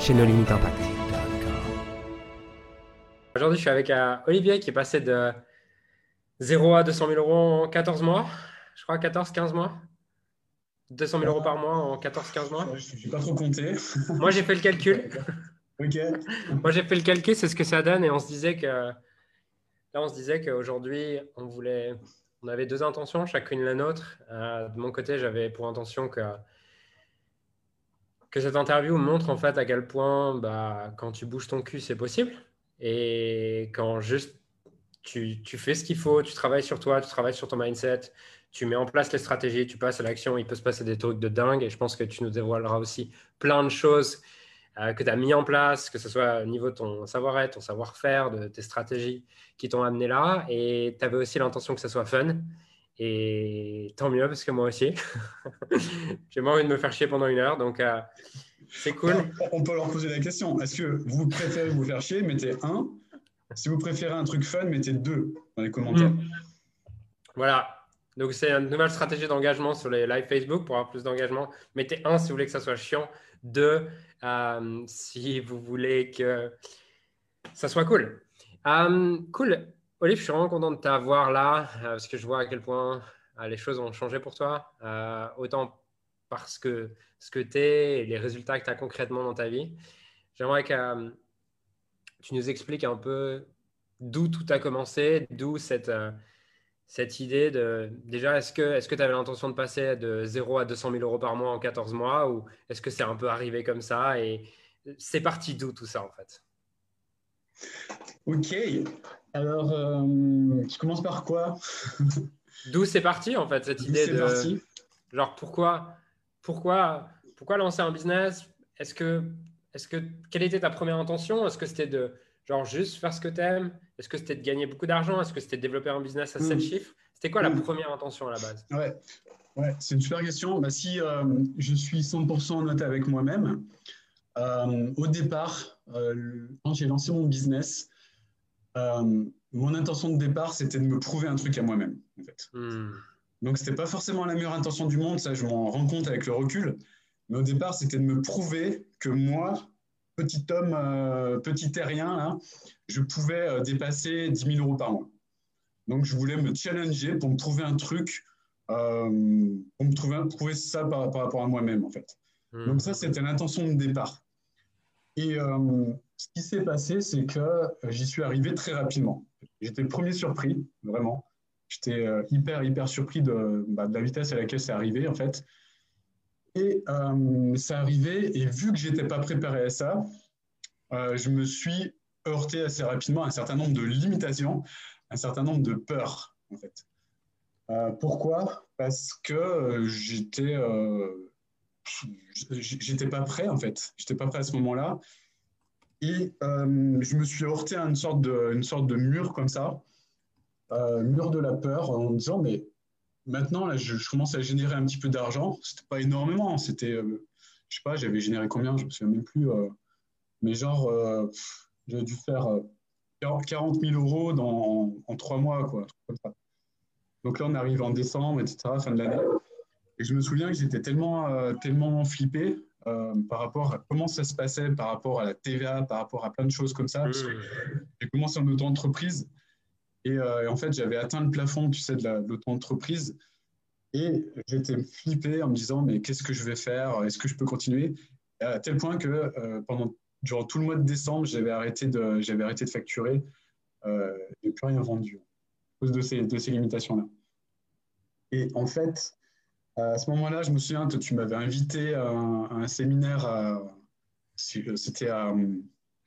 chez nos limites impact. Aujourd'hui, je suis avec euh, Olivier qui est passé de 0 à 200 000 euros en 14 mois. Je crois 14-15 mois. 200 000 euros par mois en 14-15 mois. Je ne suis pas trop compté. Moi, j'ai fait le calcul. ok. Moi, j'ai fait le calcul, c'est ce que ça donne. Et on se disait que là, on se disait qu'aujourd'hui, on voulait, on avait deux intentions, chacune la nôtre. Euh, de mon côté, j'avais pour intention que que cette interview montre en fait à quel point bah, quand tu bouges ton cul, c'est possible. Et quand juste tu, tu fais ce qu'il faut, tu travailles sur toi, tu travailles sur ton mindset, tu mets en place les stratégies, tu passes à l'action, il peut se passer des trucs de dingue. Et je pense que tu nous dévoileras aussi plein de choses euh, que tu as mis en place, que ce soit au niveau de ton savoir-être, ton savoir-faire, de tes stratégies qui t'ont amené là. Et tu avais aussi l'intention que ça soit fun. Et tant mieux, parce que moi aussi, j'ai moins envie de me faire chier pendant une heure. Donc, euh, c'est cool. On peut leur poser la question. Est-ce que vous préférez vous faire chier Mettez un? Si vous préférez un truc fun, mettez deux dans les commentaires. Hmm. Voilà. Donc, c'est une nouvelle stratégie d'engagement sur les live Facebook pour avoir plus d'engagement. Mettez un si vous voulez que ça soit chiant. Deux, euh, si vous voulez que ça soit cool. Euh, cool. Olive, je suis vraiment content de t'avoir là euh, parce que je vois à quel point euh, les choses ont changé pour toi. Euh, autant parce que ce que tu es et les résultats que tu as concrètement dans ta vie. J'aimerais que tu nous expliques un peu d'où tout a commencé, d'où cette, cette idée de. Déjà, est-ce que tu est avais l'intention de passer de 0 à 200 000 euros par mois en 14 mois ou est-ce que c'est un peu arrivé comme ça Et c'est parti d'où tout ça en fait? Ok. Alors, euh, je commence par quoi? D'où c'est parti en fait cette idée de parti? genre pourquoi pourquoi pourquoi lancer un business? Est-ce que est-ce que quelle était ta première intention? Est-ce que c'était de genre juste faire ce que tu aimes Est-ce que c'était de gagner beaucoup d'argent? Est-ce que c'était de développer un business à 7 hmm. chiffres? C'était quoi la hmm. première intention à la base? Ouais, ouais c'est une super question. Bah, si euh, je suis 100% honnête avec moi-même, euh, au départ, quand j'ai lancé mon business, euh, mon intention de départ, c'était de me prouver un truc à moi-même, en fait. Hmm. Donc, c'était pas forcément la meilleure intention du monde, ça, je m'en rends compte avec le recul. Mais au départ, c'était de me prouver que moi, petit homme, euh, petit terrien, je pouvais euh, dépasser 10 000 euros par mois. Donc, je voulais me challenger pour me trouver un truc, pour me trouver, prouver ça par, rapport à moi-même, en fait. Hmm. Donc, ça, c'était l'intention de départ. Et ce qui s'est passé, c'est que euh, j'y suis arrivé très rapidement. J'étais le premier surpris, vraiment. J'étais euh, hyper, hyper surpris bah, de, la vitesse à laquelle c'est arrivé, en fait. Et euh, c'est arrivé, et vu que je n'étais pas préparé à ça, je me suis heurté assez rapidement à un certain nombre de limitations, un certain nombre de peurs, en fait. pourquoi? Parce que j'étais j'étais pas prêt en fait. J'étais pas prêt à ce moment-là. Et euh, je me suis heurté à une sorte de, mur comme ça, euh, mur de la peur, en me disant, mais maintenant, là, je, commence à générer un petit peu d'argent. C'était pas énormément, c'était, euh, je sais pas, j'avais généré combien, je me souviens même plus, mais genre, j'ai dû faire 40 000 euros dans, en trois mois, quoi. Donc là, on arrive en décembre, etc., fin de l'année. Et je me souviens que j'étais tellement, tellement flippé euh, par rapport à comment ça se passait, par rapport à la TVA, par rapport à plein de choses comme ça. Mmh. J'ai commencé en auto-entreprise et, euh, en fait, j'avais atteint le plafond, tu sais, de l'auto-entreprise. Et j'étais flippé en me disant, mais qu'est-ce que je vais faire? Est-ce que je peux continuer? À tel point que euh, pendant durant tout le mois de décembre, j'avais arrêté de, j'avais arrêté de facturer. Euh, n'ai plus rien vendu à cause de ces, de ces limitations-là. Et en fait, à ce moment-là, je me souviens, que tu m'avais invité à un, séminaire, c'était à,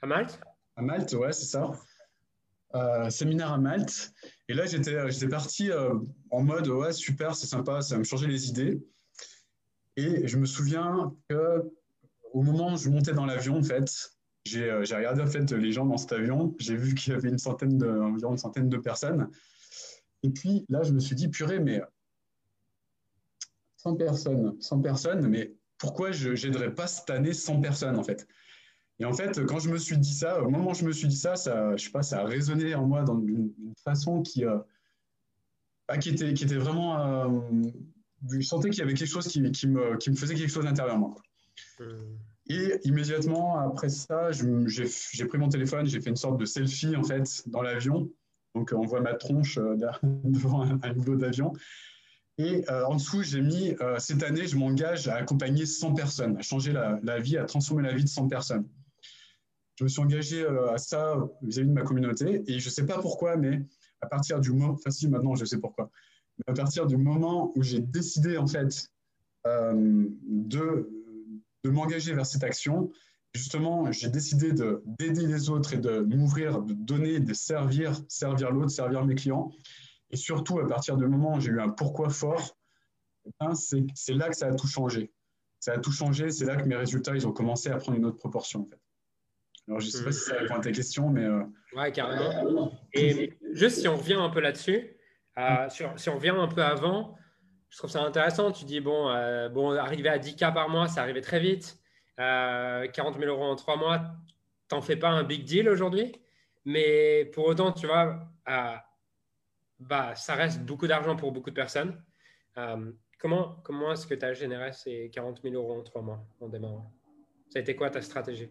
à Malte? À Malte, ouais, c'est ça. Euh, séminaire à Malte. Et là, j'étais, j'étais parti euh, en mode, ouais, super, c'est sympa, ça va me changer les idées. Et je me souviens que au moment où je montais dans l'avion, en fait, j'ai regardé en fait les gens dans cet avion. J'ai vu qu'il y avait une centaine de, environ une centaine de personnes. Et puis là, je me suis dit, purée, mais 100 personnes, 100 personnes, mais pourquoi je n'aiderais pas cette année 100 personnes en fait? Et en fait, quand je me suis dit ça, au moment où je me suis dit ça, ça, je sais pas, ça a résonné en moi d'une façon qui, euh, bah, qui, était, qui était vraiment. Euh, je sentais qu'il y avait quelque chose qui, qui, me, qui me faisait quelque chose intérieurement. Euh. Et immédiatement après ça, j'ai pris mon téléphone, j'ai fait une sorte de selfie en fait dans l'avion. Donc on voit ma tronche devant un, un niveau d'avion. Et euh, en dessous, j'ai mis euh, cette année, je m'engage à accompagner 100 personnes, à changer la, vie, à transformer la vie de 100 personnes. Je me suis engagé euh, à ça vis-à-vis de ma communauté et je ne sais pas pourquoi, mais à partir du moment, enfin si maintenant je sais pourquoi, à partir du moment où j'ai décidé en fait de, de m'engager vers cette action, justement, j'ai décidé d'aider les autres et de m'ouvrir, de donner, de servir, servir l'autre, servir mes clients. Et surtout, à partir du moment où j'ai eu un pourquoi fort, eh ben, c'est là que ça a tout changé. Ça a tout changé, c'est là que mes résultats, ils ont commencé à prendre une autre proportion. En fait. Alors, je ne sais pas si ça répond à ta question, mais... Euh... Ouais, carrément. Et juste si on revient un peu là-dessus, euh, si on revient un peu avant, je trouve ça intéressant. Tu dis, bon, euh, bon arriver à 10K par mois, ça arrivait très vite. 40 euh, 000 euros en trois mois, t'en fais pas un big deal aujourd'hui. Mais pour autant, tu vois, bah, ça reste beaucoup d'argent pour beaucoup de personnes. Euh, comment comment est-ce que tu as généré ces 40 000 euros en trois mois en démarrant? Ça a été quoi ta stratégie?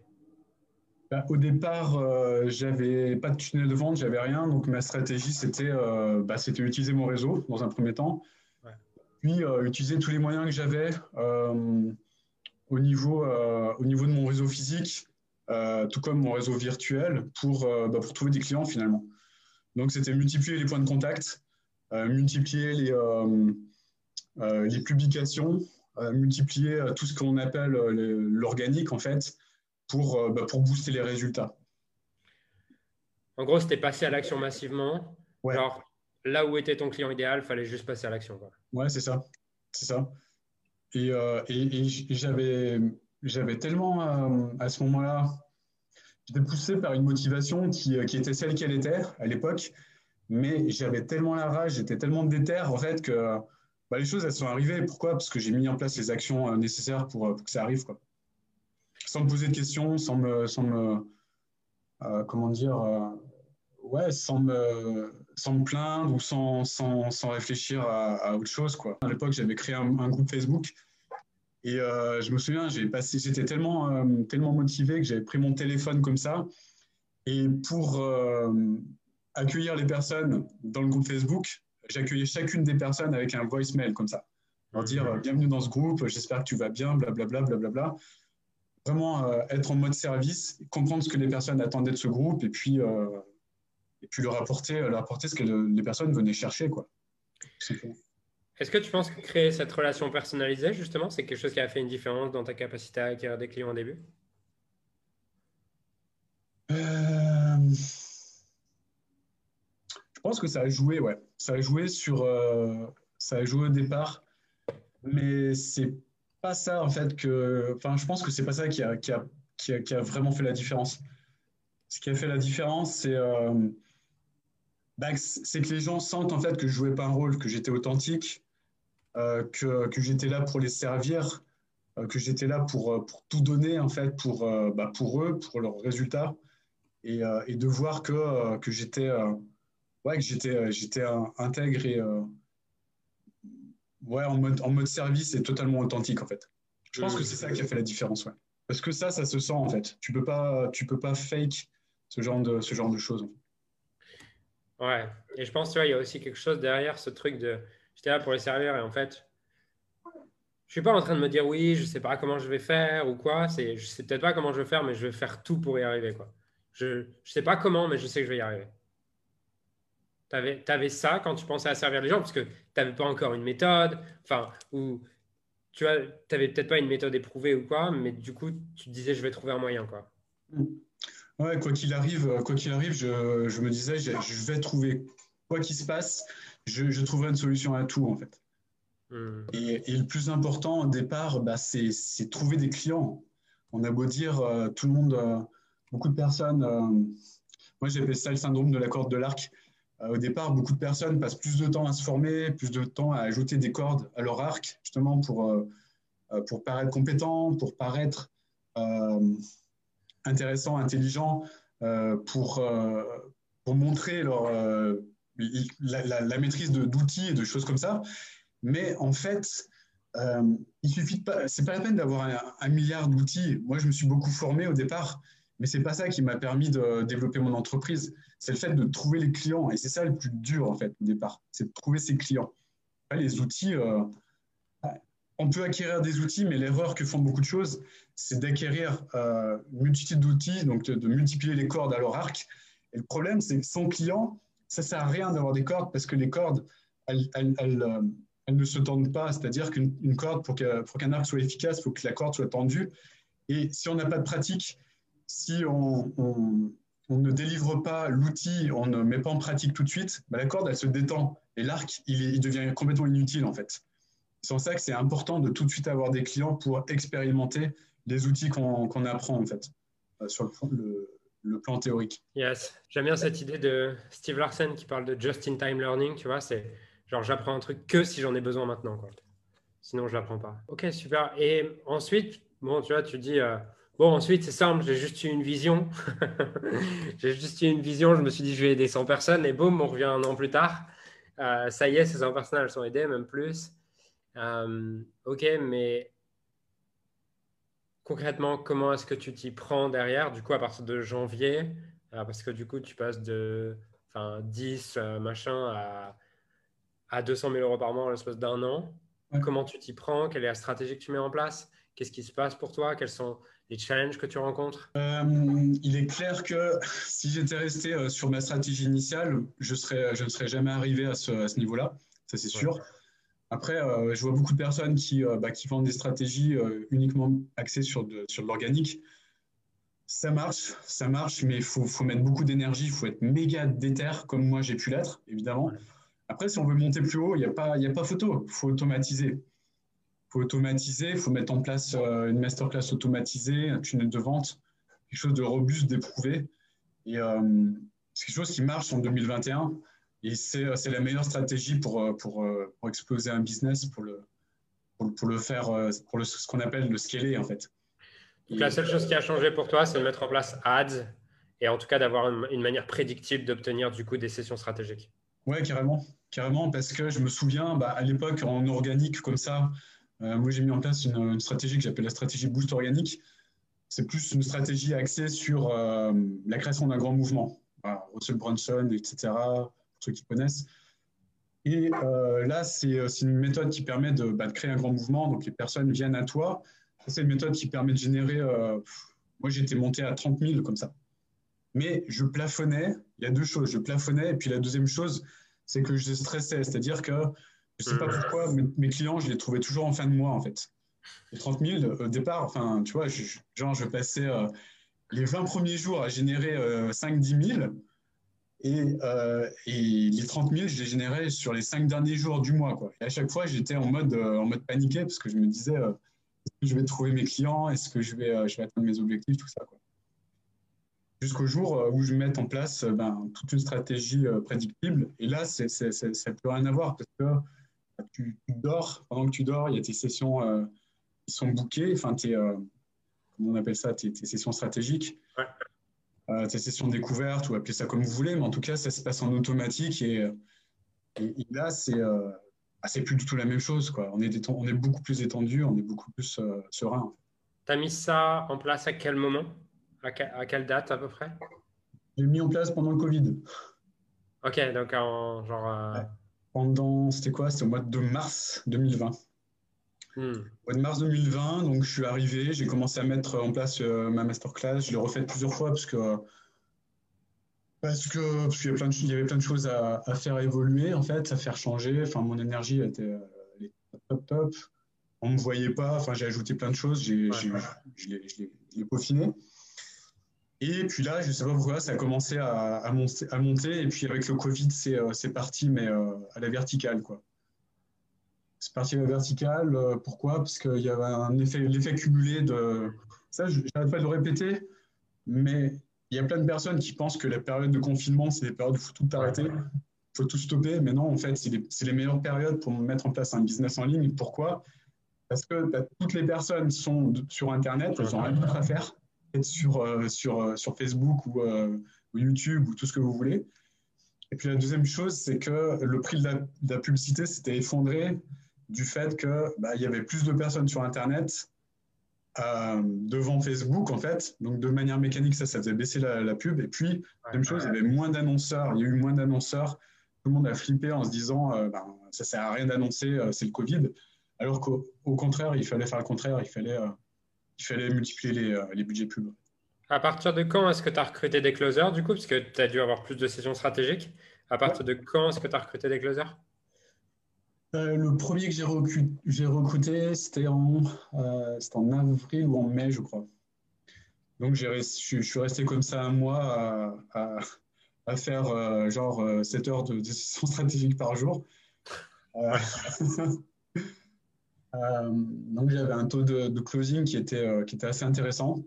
Bah, Au départ, euh, j'avais pas de tunnel de vente, j'avais rien. Donc ma stratégie, c'était euh, bah, utiliser mon réseau dans un premier temps. Puis euh, utiliser tous les moyens que j'avais au, niveau, au niveau de mon réseau physique, tout comme mon réseau virtuel, pour, bah, pour trouver des clients finalement. Donc, c'était multiplier les points de contact, euh, multiplier les, euh, euh, les publications, multiplier tout ce qu'on appelle l'organique, en fait, pour, bah, pour booster les résultats. En gros, c'était passer à l'action massivement. Alors, là où était ton client idéal, il fallait juste passer à l'action. Ouais, c'est ça. C'est ça. Et, et, j'avais, j'avais tellement, à ce moment-là, J'étais poussé par une motivation qui, euh, qui était celle qu'elle était à l'époque, mais j'avais tellement la rage, j'étais tellement déter en fait que bah, les choses elles sont arrivées. Pourquoi? Parce que j'ai mis en place les actions euh, nécessaires pour, euh, que ça arrive, quoi. Sans me poser de questions, sans me, sans me comment dire, ouais, sans me, sans me plaindre ou sans, sans, sans réfléchir à, autre chose, quoi. À l'époque, j'avais créé un groupe Facebook et euh, je me souviens, j'ai passé, j'étais tellement, euh, tellement motivé que j'avais pris mon téléphone comme ça. Et pour euh, accueillir les personnes dans le groupe Facebook, j'accueillais chacune des personnes avec un voicemail comme ça. Leur dire bienvenue dans ce groupe, j'espère que tu vas bien, blablabla, blablabla. Vraiment être en mode service, comprendre ce que les personnes attendaient de ce groupe et puis, et puis leur, apporter, leur apporter ce que les personnes venaient chercher. Quoi. Est-ce que tu penses que créer cette relation personnalisée, justement, c'est quelque chose qui a fait une différence dans ta capacité à acquérir des clients au début? Euh, Je pense que ça a joué, ouais. Ça a joué sur. Euh, ça a joué au départ, mais c'est pas ça, en fait, que. Enfin, je pense que c'est pas ça qui a, qui, a, qui, a, vraiment fait la différence. Ce qui a fait la différence, c'est. Euh, bah, c'est que les gens sentent en fait que je jouais pas un rôle, que j'étais authentique, que, que j'étais là pour les servir, euh, que j'étais là pour, euh, pour, tout donner en fait pour, bah, pour eux, pour leurs résultats, et, et de voir que, que j'étais ouais, que j'étais j'étais intègre et ouais, en mode, en mode service et totalement authentique en fait. Je pense que c'est ça qui a fait la différence, ouais. Parce que ça, ça se sent en fait. Tu peux pas, tu peux pas fake ce genre de, ce genre de choses. Ouais, et je pense, tu vois, il y a aussi quelque chose derrière ce truc de J'étais là pour les servir et en fait, je suis pas en train de me dire oui, je sais pas comment je vais faire ou quoi. C'est, je sais peut-être pas comment je vais faire, mais je vais faire tout pour y arriver. Quoi. Je ne sais pas comment, mais je sais que je vais y arriver. Tu avais, ça quand tu pensais à servir les gens, parce que tu n'avais pas encore une méthode, enfin, ou tu n'avais peut-être pas une méthode éprouvée ou quoi, mais du coup, tu te disais, je vais trouver un moyen. Quoi. Ouais, quoi qu'il arrive, arrive je, je, me disais, je, je vais trouver, quoi qu'il se passe, je, trouverai une solution à tout, en fait. Hmm. Et, le plus important au départ, bah, c'est trouver des clients. On a beau dire, euh, tout le monde, euh, beaucoup de personnes, moi j'appelle ça le syndrome de la corde de l'arc. au départ, beaucoup de personnes passent plus de temps à se former, plus de temps à ajouter des cordes à leur arc, justement pour, pour paraître compétent, pour paraître intéressant, intelligent, pour, pour montrer leur, la, maîtrise d'outils et de choses comme ça. Mais en fait, euh, il suffit pas, c'est pas la peine d'avoir un, milliard d'outils. Moi, je me suis beaucoup formé au départ, mais c'est pas ça qui m'a permis de développer mon entreprise. C'est le fait de trouver les clients, et c'est ça le plus dur en fait au départ, c'est de trouver ses clients. Les outils, euh, on peut acquérir des outils, mais l'erreur que font beaucoup de choses, c'est d'acquérir euh, une multitude d'outils, donc de, multiplier les cordes à leur arc. Et le problème, c'est que son client, ça sert à rien d'avoir des cordes parce que les cordes, elles, euh, ne se tendent pas. C'est-à-dire qu'une corde, pour qu'un arc soit efficace, il faut que la corde soit tendue. Et si on n'a pas de pratique, si on, ne délivre pas l'outil, on ne met pas en pratique tout de suite, bah, la corde, elle se détend. Et l'arc, il, devient complètement inutile, en fait. C'est en ça que c'est important de tout de suite avoir des clients pour expérimenter les outils qu'on apprend, en fait, euh, sur le, le plan théorique. Yes, j'aime bien cette idée de Steve Larsen qui parle de just-in-time learning, tu vois, c'est genre j'apprends un truc que si j'en ai besoin maintenant. Sinon, je l'apprends pas. Ok, super. Et ensuite, bon, tu vois, tu dis, euh, bon, ensuite, c'est simple, j'ai juste eu une vision. j'ai juste eu une vision, je me suis dit, je vais aider 100 personnes, et boum, on revient un an plus tard. Euh, ça y est, ces 100 personnes, elles sont aidées, même plus. Euh, ok, mais concrètement, comment est-ce que tu t'y prends derrière, du coup, à partir de janvier euh, Parce que du coup, tu passes de 10 euh, machin à, à 200 000 euros par mois en l'espace d'un an. Comment tu t'y prends? Quelle est la stratégie que tu mets en place? Qu'est-ce qui se passe pour toi? Quels sont les challenges que tu rencontres? Euh, Il est clair que si j'étais resté sur ma stratégie initiale, je, serais, je ne serais jamais arrivé à ce, niveau-là, ça c'est sûr. Après, euh, je vois beaucoup de personnes qui, euh, bah, qui vendent des stratégies euh, uniquement axées sur de, sur l'organique. Ça marche, ça marche, mais il faut, faut, mettre beaucoup d'énergie, il faut être méga déter, comme moi j'ai pu l'être, évidemment. Après, si on veut monter plus haut, il n'y a, pas, a pas photo, il faut automatiser. Il faut automatiser, il faut mettre en place une masterclass automatisée, un tunnel de vente, quelque chose de robuste, d'éprouvé. Et c'est quelque chose qui marche en 2021. Et c'est la meilleure stratégie pour, euh, pour, euh, pour, exploser un business, pour le, pour, le faire, euh, pour le, ce qu'on appelle le scaler en fait. Donc, la seule chose qui a changé pour toi, c'est de mettre en place ads et en tout cas d'avoir une, manière prédictible d'obtenir du coup des sessions stratégiques. Ouais, carrément, carrément, parce que je me souviens, bah, à l'époque en organique comme ça, moi j'ai mis en place une, stratégie que j'appelle la stratégie boost organique. C'est plus une stratégie axée sur la création d'un grand mouvement. Russell Brunson, etc ceux qui connaissent. Et euh, là, euh, c'est une méthode qui permet de, bah, de, créer un grand mouvement. Donc, les personnes viennent à toi. C'est une méthode qui permet de générer. Euh, moi, j'étais monté à 30 000 comme ça. Mais je plafonnais. Il y a deux choses. Je plafonnais. Et puis, la deuxième chose, c'est que je stressais. C'est-à-dire que je ne sais pas pourquoi, mes, clients, je les trouvais toujours en fin de mois, en fait. Les 30 000, au départ, enfin, tu vois, je, genre, je passais les 20 premiers jours à générer 5-10 000. Euh, et, les 30 000, je les générais sur les cinq derniers jours du mois. Et à chaque fois, j'étais en mode, euh, en mode paniqué parce que je me disais, euh, est-ce que je vais trouver mes clients? Est-ce que je vais, je vais atteindre mes objectifs? Tout ça. Jusqu'au jour où je mette en place ben, toute une stratégie prédictible. Et là, ça ne peut rien avoir parce que tu, dors. Pendant que tu dors, il y a tes sessions qui sont bookées. Enfin, tes, comment on appelle ça? Tes, sessions stratégiques. Ouais euh, tes sessions de découverte ou appelez ça comme vous voulez, mais en tout cas, ça se passe en automatique et, là, c'est euh, ah, c'est plus du tout la même chose. Quoi. On, est on est beaucoup plus étendu, on est beaucoup plus euh, serein. Tu as mis ça en place à quel moment? À, quelle date à peu près? J'ai mis en place pendant le Covid. Ok, donc en genre. Pendant, c'était quoi? C'était au mois de mars 2020. Hmm. Au mois de mars 2020, donc je suis arrivé, j'ai commencé à mettre en place euh, ma masterclass. Je l'ai refaite plusieurs fois parce que parce que qu'il y, avait y avait plein de choses à, faire évoluer en fait, à faire changer. Enfin, mon énergie était, euh, top top. On me voyait pas. Enfin, j'ai ajouté plein de choses. J'ai, je l'ai peaufiné. Et puis là, je sais pas pourquoi, ça a commencé à, à, monter, à monter. Et puis avec le Covid, c'est, euh, c'est parti, mais à la verticale quoi. C'est parti à la verticale. Euh, pourquoi? Parce qu'il y avait un effet, l'effet cumulé de. Ça, je n'arrête pas de le répéter. Mais il y a plein de personnes qui pensent que la période de confinement, c'est des périodes où il faut tout arrêter, il faut tout stopper. Mais non, en fait, c'est les, les, meilleures périodes pour mettre en place un business en ligne. Pourquoi? Parce que bah, toutes les personnes sont sur Internet, elles n'ont rien d'autre à faire, être sur, euh, sur, euh, sur Facebook ou, ou, YouTube ou tout ce que vous voulez. Et puis la deuxième chose, c'est que le prix de la publicité s'était effondré du fait qu'il bah, y avait plus de personnes sur Internet euh, devant Facebook, en fait. Donc, de manière mécanique, ça, ça faisait baisser la, pub. Et puis, même chose, il y avait moins d'annonceurs. Il y a eu moins d'annonceurs. Tout le monde a flippé en se disant, euh, ben, ça sert à rien d'annoncer, euh, c'est le Covid. Alors qu'au contraire, il fallait faire le contraire. Il fallait, il fallait multiplier les, les budgets pub. À partir de quand est-ce que tu as recruté des closers, du coup, parce que tu as dû avoir plus de sessions stratégiques À partir de quand est-ce que tu as recruté des closers? Euh, le premier que j'ai recruté, recruté c'était en, euh, avril ou en mai, je crois. Donc, je, suis resté comme ça un mois à, faire euh, genre 7 heures de décision stratégique par jour. donc, j'avais un taux de, de, closing qui était, qui était assez intéressant.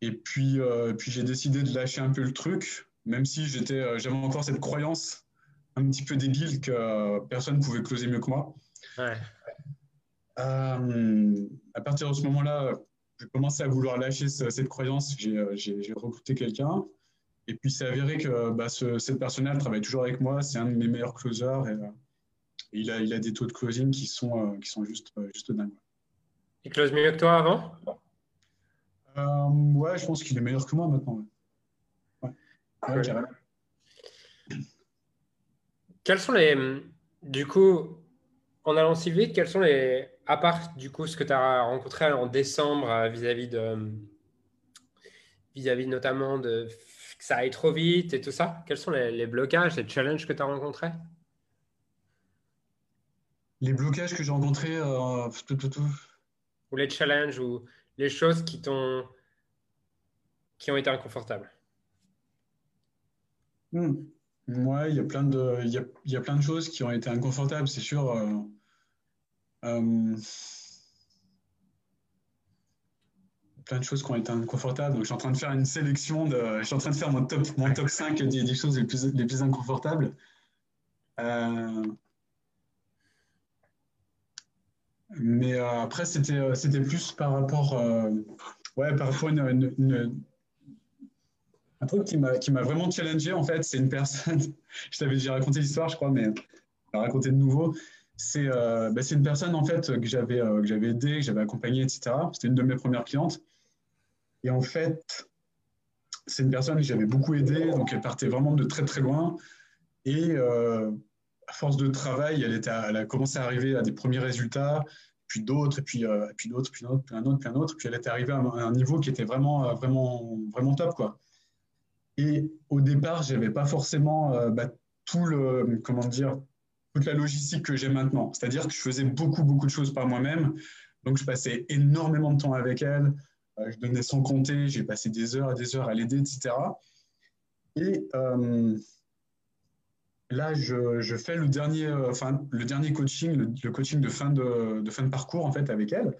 Et puis, puis j'ai décidé de lâcher un peu le truc, même si j'avais encore cette croyance un petit peu débile que personne ne pouvait closer mieux que moi. Euh, à partir de ce moment-là, j'ai commencé à vouloir lâcher cette croyance. J'ai recruté quelqu'un. Et puis, c'est avéré que bah, ce, cette personne-là travaille toujours avec moi. C'est un de mes meilleurs closers. Et, euh, il, a, il a des taux de closing qui sont, euh, qui sont juste, juste dingues. Il close mieux que toi avant? Ouais, je pense qu'il est meilleur que moi maintenant. Ouais. ouais. Quels sont les. Du coup, en allant si vite, quels sont les. À part du coup ce que tu as rencontré en décembre euh, vis-à-vis de. vis-à-vis notamment de que ça aille trop vite et tout ça, quels sont les, blocages, les challenges que tu as rencontrés? Les blocages que j'ai rencontrés. Euh, ou les challenges ou les choses qui t'ont. qui ont été inconfortables? Hmm. Ouais, il y a plein de, il y a, y a plein de choses qui ont été inconfortables, c'est sûr. Euh, euh, plein de choses qui ont été inconfortables. Donc, je suis en train de faire une sélection de, je suis en train de faire mon top, mon top 5 des, des choses les plus, les plus inconfortables. Euh, mais après, c'était, c'était plus par rapport, ouais, par rapport à une, une un truc qui m'a vraiment challengé, en fait, c'est une personne, je t'avais déjà raconté l'histoire, je crois, mais vais raconter de nouveau. C'est euh, bah, une personne, en fait, que j'avais euh, aidé, que j'avais accompagné, etc. C'était une de mes premières clientes. Et en fait, c'est une personne que j'avais beaucoup aidée, donc elle partait vraiment de très, très loin. Et euh, à force de travail, elle, était elle a commencé à arriver à des premiers résultats, puis d'autres, puis, euh, puis d'autres, puis un autre, puis un autre, puis un autre. Puis elle était arrivée à un niveau qui était vraiment, vraiment, vraiment top, quoi. Et au départ, je n'avais pas forcément euh, bah, tout le, comment dire, toute la logistique que j'ai maintenant. C'est-à-dire que je faisais beaucoup, beaucoup de choses par moi-même. Donc, je passais énormément de temps avec elle. Euh, je donnais sans compter. J'ai passé des heures et des heures à l'aider, etc. Et euh, là, je, fais le dernier, enfin, le dernier coaching, le, coaching de fin de, de, fin de parcours, en fait, avec elle.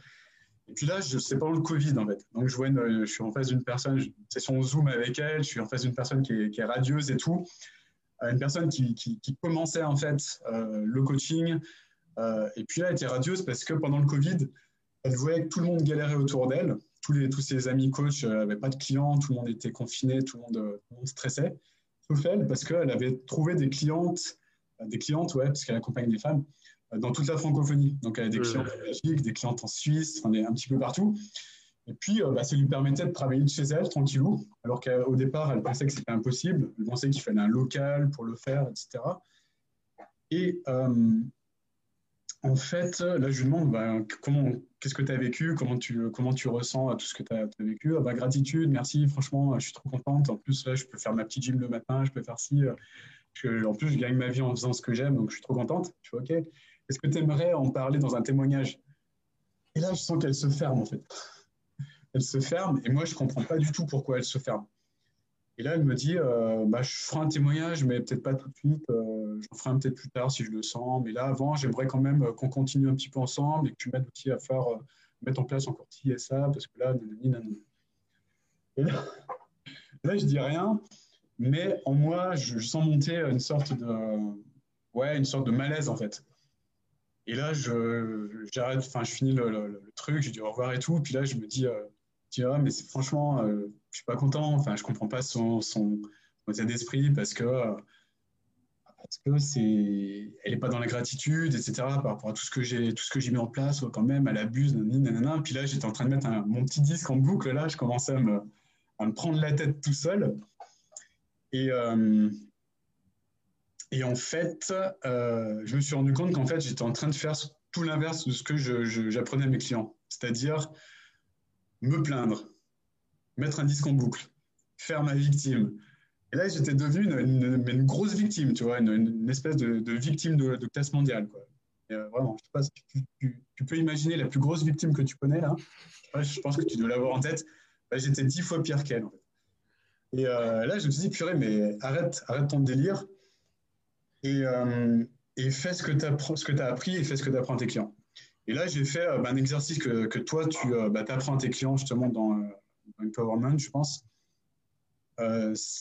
Et puis là, c'est pendant le Covid, en fait. Donc, je, je suis en face d'une personne, une session Zoom avec elle, je suis en face d'une personne qui est, radieuse et tout. Euh, une personne qui, qui, commençait, en fait, euh, le coaching. Euh, et puis là, elle était radieuse parce que pendant le Covid, elle voyait que tout le monde galérait autour d'elle. Tous, les, tous ses amis coachs n'avaient pas de clients, tout le monde était confiné, tout le monde, tout le monde stressait. Sauf elle, parce qu'elle avait trouvé des clientes, des clientes, ouais, parce qu'elle accompagne des femmes, dans toute la francophonie. Donc, elle a des clients en Belgique, des clientes en Suisse, on est un petit peu partout. Et puis, euh, bah, ça lui permettait de travailler de chez elle, tranquillou, alors qu'au départ, elle pensait que c'était impossible. Elle pensait qu'il fallait un local pour le faire, etc. Et euh, en fait, là, je lui demande bah, comment, qu'est-ce que tu as vécu, comment tu, comment tu ressens tout ce que tu as, vécu? Ah, bah, gratitude, merci, franchement, je suis trop contente. En plus, là, je peux faire ma petite gym le matin, je peux faire ci. Euh, en plus, je gagne ma vie en faisant ce que j'aime, donc je suis trop contente. Tu vois, ok. Est-ce que tu aimerais en parler dans un témoignage? Et là, je sens qu'elle se ferme, en fait. Elle se ferme, et moi, je ne comprends pas du tout pourquoi elle se ferme. Et là, elle me dit, euh, bah, je ferai un témoignage, mais peut-être pas tout de suite. Euh, j'en ferai un peut-être plus tard si je le sens. Mais là, avant, j'aimerais quand même euh, qu'on continue un petit peu ensemble et que tu m'aides aussi à faire, mettre en place encore ci et ça, parce que là, nanani, nanani. Et là, Là, je dis rien, mais en moi, je, sens monter une sorte de, ouais, une sorte de malaise en fait. Et là, je, j'arrête, enfin, je finis le, truc, je dis au revoir et tout. Puis là, je me dis, euh, ah, mais c'est, franchement, euh, je suis pas content. Enfin, je comprends pas son, son, état d'esprit parce que, parce que c'est, elle est pas dans la gratitude, etc. Par rapport à tout ce que j'ai, tout ce que j'ai mis en place, quand même, elle abuse. Puis là, j'étais en train de mettre mon petit disque en boucle. Là, je commençais à me, à me prendre la tête tout seul. Et, euh, et en fait, euh, je me suis rendu compte qu'en fait, j'étais en train de faire tout l'inverse de ce que j'apprenais à mes clients. C'est-à-dire me plaindre, mettre un disque en boucle, faire ma victime. Et là, j'étais devenu une, grosse victime, tu vois, une, espèce de, victime de, classe mondiale. Quoi. Euh, vraiment, je sais pas, tu, tu, peux imaginer la plus grosse victime que tu connais. Je pense que tu dois l'avoir en tête. Bah, j'étais dix fois pire qu'elle. Et euh, là, je me suis dit, purée, mais arrête, arrête ton délire et, euh, et fais ce que tu as, appris et fais ce que tu apprends à tes clients. Et là, j'ai fait euh, bah, un exercice que, que toi, tu bah, apprends à tes clients justement dans, dans Empowerment, je pense,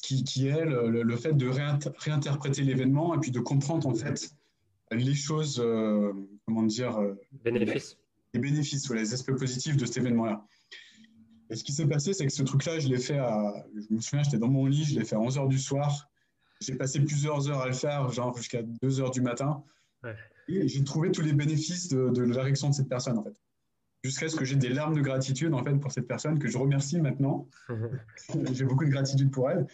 qui, qui, est le, fait de réinterpréter l'événement et puis de comprendre en fait les choses, comment dire, bénéfices. les bénéfices, ou les aspects positifs de cet événement-là. Et ce qui s'est passé, c'est que ce truc-là, je l'ai fait à. Je me souviens, j'étais dans mon lit, je l'ai fait à 11h du soir. J'ai passé plusieurs heures à le faire, genre jusqu'à 2h du matin. Et j'ai trouvé tous les bénéfices de, de, la réaction de cette personne, en fait. Jusqu'à ce que j'ai des larmes de gratitude, en fait, pour cette personne que je remercie maintenant. j'ai beaucoup de gratitude pour elle.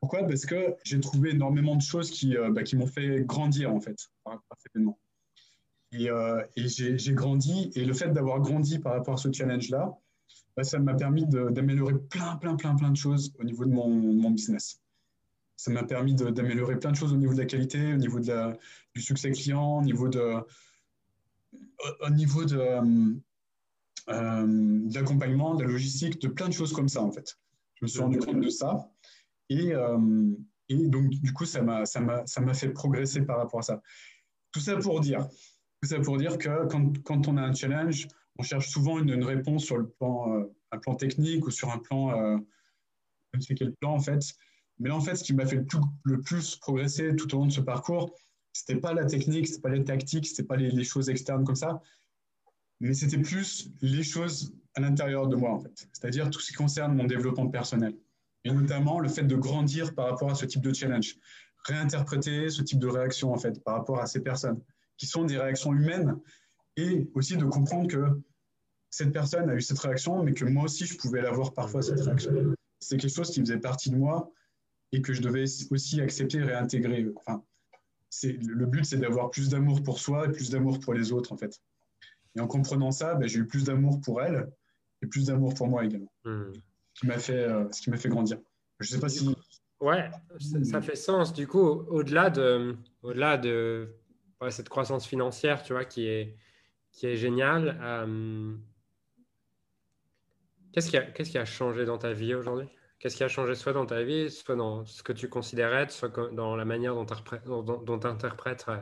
Pourquoi? Parce que j'ai trouvé énormément de choses qui, euh, bah, qui m'ont fait grandir, en fait, par, cet événement. Et, euh, et j'ai grandi. Et le fait d'avoir grandi par rapport à ce challenge-là, ça m'a permis d'améliorer plein, plein, plein, plein de choses au niveau de mon, mon business. Ça m'a permis d'améliorer plein de choses au niveau de la qualité, au niveau de la, du succès client, au niveau de, au niveau de, euh, l'accompagnement, de la logistique, de plein de choses comme ça, en fait. Je me suis rendu compte de ça. Et, euh, et donc, du coup, ça m'a fait progresser par rapport à ça. Tout ça pour dire, tout ça pour dire que quand, quand on a un challenge, on cherche souvent une, réponse sur le plan, euh, un plan technique ou sur un plan, euh, je ne sais quel plan en fait. Mais en fait, ce qui m'a fait le plus, progresser tout au long de ce parcours, c'était pas la technique, c'était pas les tactiques, c'était pas les, choses externes comme ça, mais c'était plus les choses à l'intérieur de moi en fait. C'est-à-dire tout ce qui concerne mon développement personnel et notamment le fait de grandir par rapport à ce type de challenge, réinterpréter ce type de réaction en fait par rapport à ces personnes qui sont des réactions humaines et aussi de comprendre que cette personne a eu cette réaction, mais que moi aussi, je pouvais l'avoir parfois, cette réaction. C'est quelque chose qui faisait partie de moi et que je devais aussi accepter et réintégrer. Enfin, le but, c'est d'avoir plus d'amour pour soi et plus d'amour pour les autres, en fait. Et en comprenant ça, ben, j'ai eu plus d'amour pour elle et plus d'amour pour moi également. Hmm. Ce qui m'a fait, euh, ce qui fait grandir. Je sais pas si. Ouais, ça, fait sens. Du coup, au-delà de, au-delà de cette croissance financière, tu vois, qui est, qui est génial. Euh, qu'est-ce, qui a, qu'est-ce qui a changé dans ta vie aujourd'hui? Qu'est-ce qui a changé soit dans ta vie, soit dans ce que tu considérais, soit dans la manière dont tu interprètes euh,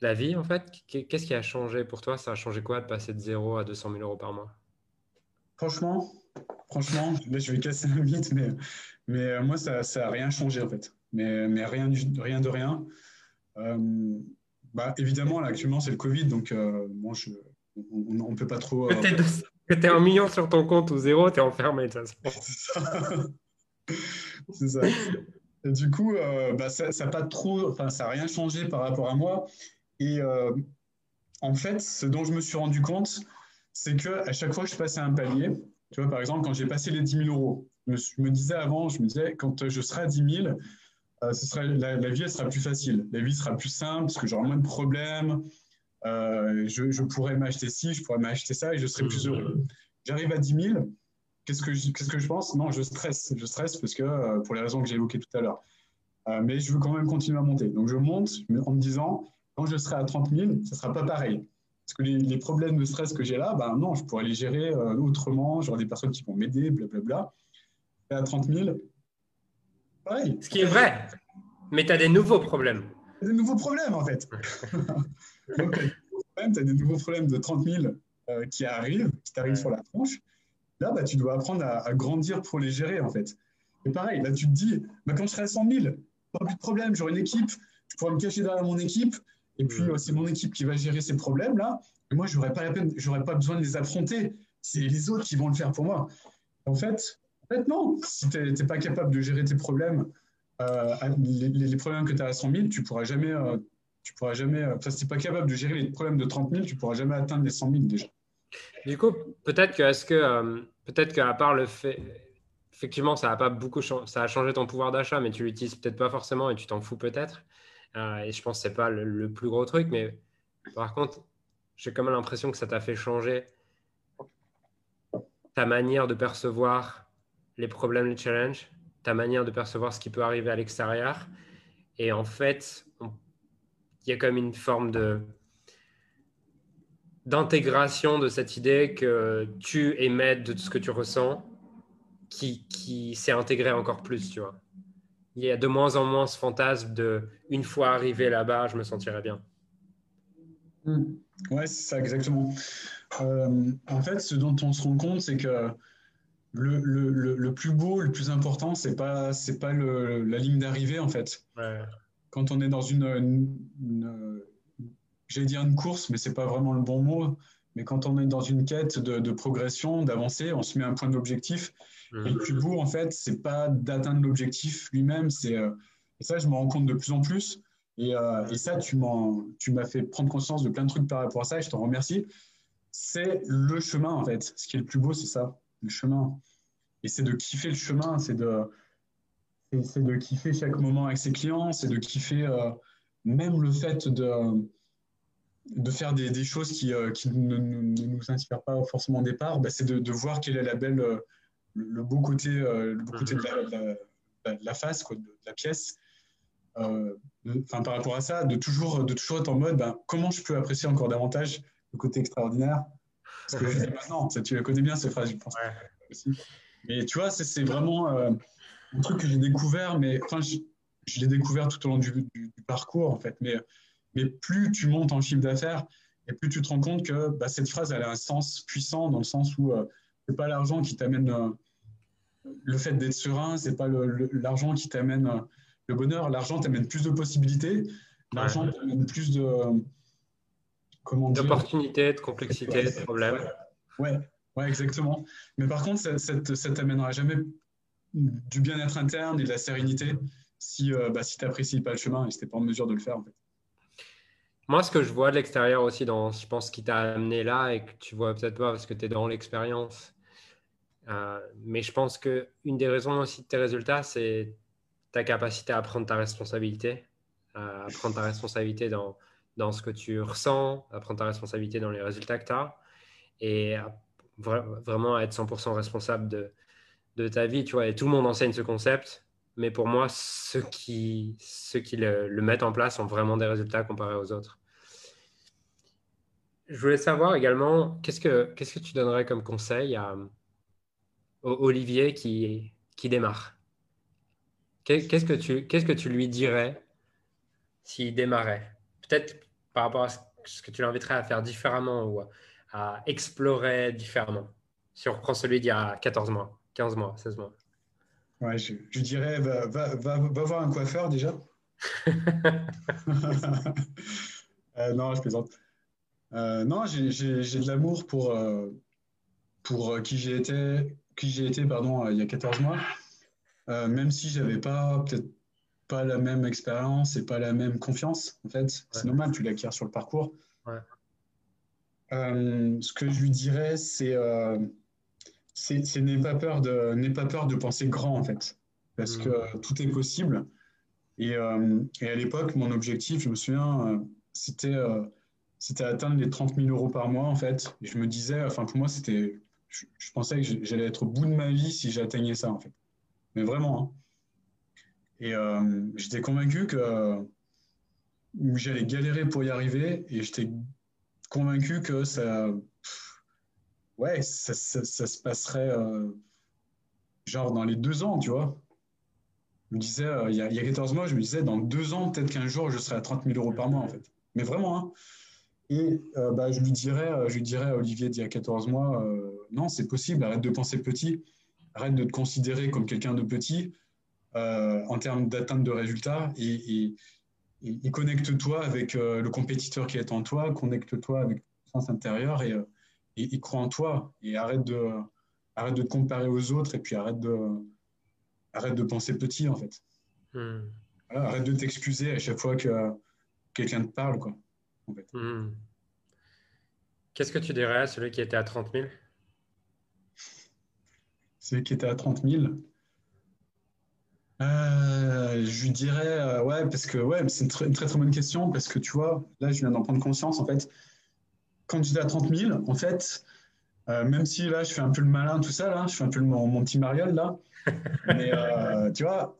la vie, en fait? Qu'est-ce qui a changé pour toi? Ça a changé quoi de passer de 0 à 200 000 euros par mois? Franchement, franchement, je vais casser un mythe, mais, mais euh, moi, ça n'a rien changé, en fait. Mais, mais rien, rien de rien. Bah, évidemment, là, actuellement, c'est le Covid, donc euh, bon, on ne peut pas trop. Euh... Que tu un million sur ton compte ou zéro, tu es enfermé. C'est ça. Du coup, euh, bah, ça n'a pas trop, enfin, ça n'a rien changé par rapport à moi. Et euh, en fait, ce dont je me suis rendu compte, c'est que à chaque fois que je passais un palier, tu vois, par exemple, quand j'ai passé les 10 000 euros, je me, disais avant, je me disais, quand je serai à 10 000, euh, ce sera, la, vie elle sera plus facile. La vie sera plus simple parce que j'aurai moins de problèmes. Euh, je, pourrais m'acheter ci, je pourrais m'acheter ça et je serai plus heureux. J'arrive à 10 000. Qu'est-ce que, je, qu'est-ce que je pense? Non, je stresse. Je stresse parce que, euh, pour les raisons que j'ai évoquées tout à l'heure. mais je veux quand même continuer à monter. Donc je monte en me disant, quand je serai à 30 000, ça ne sera pas pareil. Parce que les, problèmes de stress que j'ai là, ben non, je pourrais les gérer autrement. J'aurai des personnes qui vont m'aider, blablabla. Et à 30 000, ce qui est vrai. Mais tu as des nouveaux problèmes. Des nouveaux problèmes, en fait. Donc, tu as des nouveaux problèmes de 30 000 euh, qui arrivent, qui t'arrivent sur la tronche. Là, bah, tu dois apprendre à, grandir pour les gérer, en fait. Et pareil, là, tu te dis, bah, quand je serai à 100 000, pas plus de problème, j'aurai une équipe, je pourrai me cacher derrière mon équipe, et puis c'est mon équipe qui va gérer ces problèmes-là. Et moi, je n'aurai pas, la pas besoin de les affronter. C'est les autres qui vont le faire pour moi. En fait, en fait non. Si tu n'es pas capable de gérer tes problèmes, euh, les, problèmes que tu as à 100 000, tu pourras jamais, euh, tu pourras jamais, euh, si tu n'es pas capable de gérer les problèmes de 30 000, tu pourras jamais atteindre les 100 000 déjà. Du coup, peut-être que, est-ce que, peut-être qu'à part le fait, effectivement, ça a pas beaucoup, ça a changé ton pouvoir d'achat, mais tu l'utilises peut-être pas forcément et tu t'en fous peut-être. et je pense que c'est pas le, plus gros truc, mais par contre, j'ai quand même l'impression que ça t'a fait changer ta manière de percevoir les problèmes, les challenges, ta manière de percevoir ce qui peut arriver à l'extérieur. Et en fait, y a comme une forme de d'intégration de cette idée que tu émets de ce que tu ressens qui, qui s'est intégré encore plus, tu vois. Il y a de moins en moins ce fantasme de une fois arrivé là-bas, je me sentirai bien. Hmm. Ouais, c'est ça, exactement. Euh, en fait, ce dont on se rend compte, c'est que le, le, le, plus beau, le plus important, c'est pas c'est pas la ligne d'arrivée en fait. Quand on est dans une, j'allais dire une course, mais c'est pas vraiment le bon mot. Mais quand on est dans une quête de, de progression, d'avancer, on se met un point d'objectif. Et le plus beau, en fait, c'est pas d'atteindre l'objectif lui-même. C'est euh, et ça, je me rends compte de plus en plus. Et, euh, et ça, tu m'as fait prendre conscience de plein de trucs par rapport à ça. Et je t'en remercie. C'est le chemin, en fait. Ce qui est le plus beau, c'est ça le chemin. Et c'est de kiffer le chemin, c'est de, c'est de kiffer chaque moment avec ses clients, c'est de kiffer euh, même le fait de, de faire des, des choses qui, euh, qui ne, nous inspirent pas forcément au départ, bah, c'est de, de, voir quel est la belle, euh, le, beau côté, le beau côté de, la, la, face, quoi, de, la pièce. Enfin, par rapport à ça, de toujours, de toujours être en mode bah, comment je peux apprécier encore davantage le côté extraordinaire? Parce que maintenant, tu la connais bien cette phrase, je pense. Mais tu vois, c'est vraiment un truc que j'ai découvert, mais enfin, je, l'ai découvert tout au long du, parcours, en fait. Mais, mais plus tu montes en chiffre d'affaires, et plus tu te rends compte que bah, cette phrase, elle a un sens puissant, dans le sens où euh, c'est pas l'argent qui t'amène euh, le fait d'être serein, c'est pas l'argent qui t'amène le bonheur, l'argent t'amène plus de possibilités, l'argent t'amène plus de D'opportunités, de complexité, de problèmes. Ouais, ouais, exactement. Mais par contre, ça, t'amènera jamais du bien-être interne et de la sérénité si, euh, bah, si tu n'apprécies pas le chemin et si tu n'es pas en mesure de le faire. En fait. Moi, ce que je vois de l'extérieur aussi, dans, je pense, qui t'a amené là et que tu vois peut-être pas parce que tu es dans l'expérience. Euh, mais je pense qu'une des raisons aussi de tes résultats, c'est ta capacité à prendre ta responsabilité, à prendre ta responsabilité dans, dans ce que tu ressens, à prendre ta responsabilité dans les résultats que tu as et vraiment à être 100% responsable de, de, ta vie. Tu vois, et tout le monde enseigne ce concept, mais pour moi, ceux qui, ceux qui le, mettent en place ont vraiment des résultats comparés aux autres. Je voulais savoir également, qu'est-ce que, tu donnerais comme conseil à, Olivier qui, qui démarre? Qu'est-ce que, tu, qu'est-ce que tu lui dirais s'il démarrait? Peut-être par rapport à ce que tu l'inviterais à faire différemment ou à, explorer différemment Si on reprend celui d'il y a 14 mois, 15 mois, 16 mois. Ouais, je, dirais, va, va, va, voir un coiffeur déjà. Euh, non, je plaisante. Euh, non, j'ai de l'amour pour, euh, pour qui j'ai été, qui j'ai été pardon, il y a 14 mois. même si j'avais pas peut-être pas la même expérience et pas la même confiance, en fait. C'est normal, tu l'acquiers sur le parcours. Ce que je lui dirais, c'est euh, n'aie pas, peur de, pas peur de penser grand, en fait. Parce que mmh. tout est possible. Et, euh, et à l'époque, mon objectif, je me souviens, euh, c'était c'était atteindre les 30 000 euros par mois, en fait. Et je me disais, enfin, pour moi, c'était. Je, je, pensais que j'allais être au bout de ma vie si j'atteignais ça, en fait. Mais vraiment. Hein. Et euh, j'étais convaincu que j'allais galérer pour y arriver et j'étais convaincu que ça, ouais, ça, se passerait euh, genre dans les deux ans, tu vois. Je me disais, euh, il, y a, il, y a, 14 mois, je me disais, dans deux ans, peut-être qu'un jour, je serai à 30 000 euros par mois, en fait. Mais vraiment, hein. Et bah, je lui dirais, je lui dirais à Olivier d'il y a 14 mois, non, c'est possible, arrête de penser petit arrête de te considérer comme quelqu'un de petit en termes d'atteinte de résultats et, connecte-toi avec le compétiteur qui est en toi, connecte-toi avec ton sens intérieur et, et, crois en toi et arrête de, arrête de te comparer aux autres et puis arrête de, arrête de penser petit en fait. Hmm. arrête de t'excuser à chaque fois que quelqu'un te parle. Quoi, en fait. Hmm. Qu'est-ce que tu dirais à celui qui était à 30 000 Celui qui était à 30 000 euh, je lui dirais, euh, ouais, parce que ouais, c'est une, très, très bonne question, parce que tu vois, là, je viens d'en prendre conscience, en fait. Quand es à 30 000, en fait, euh, même si là, je fais un peu le malin, tout ça, là, je fais un peu mon, mon petit mariole, là, mais tu vois,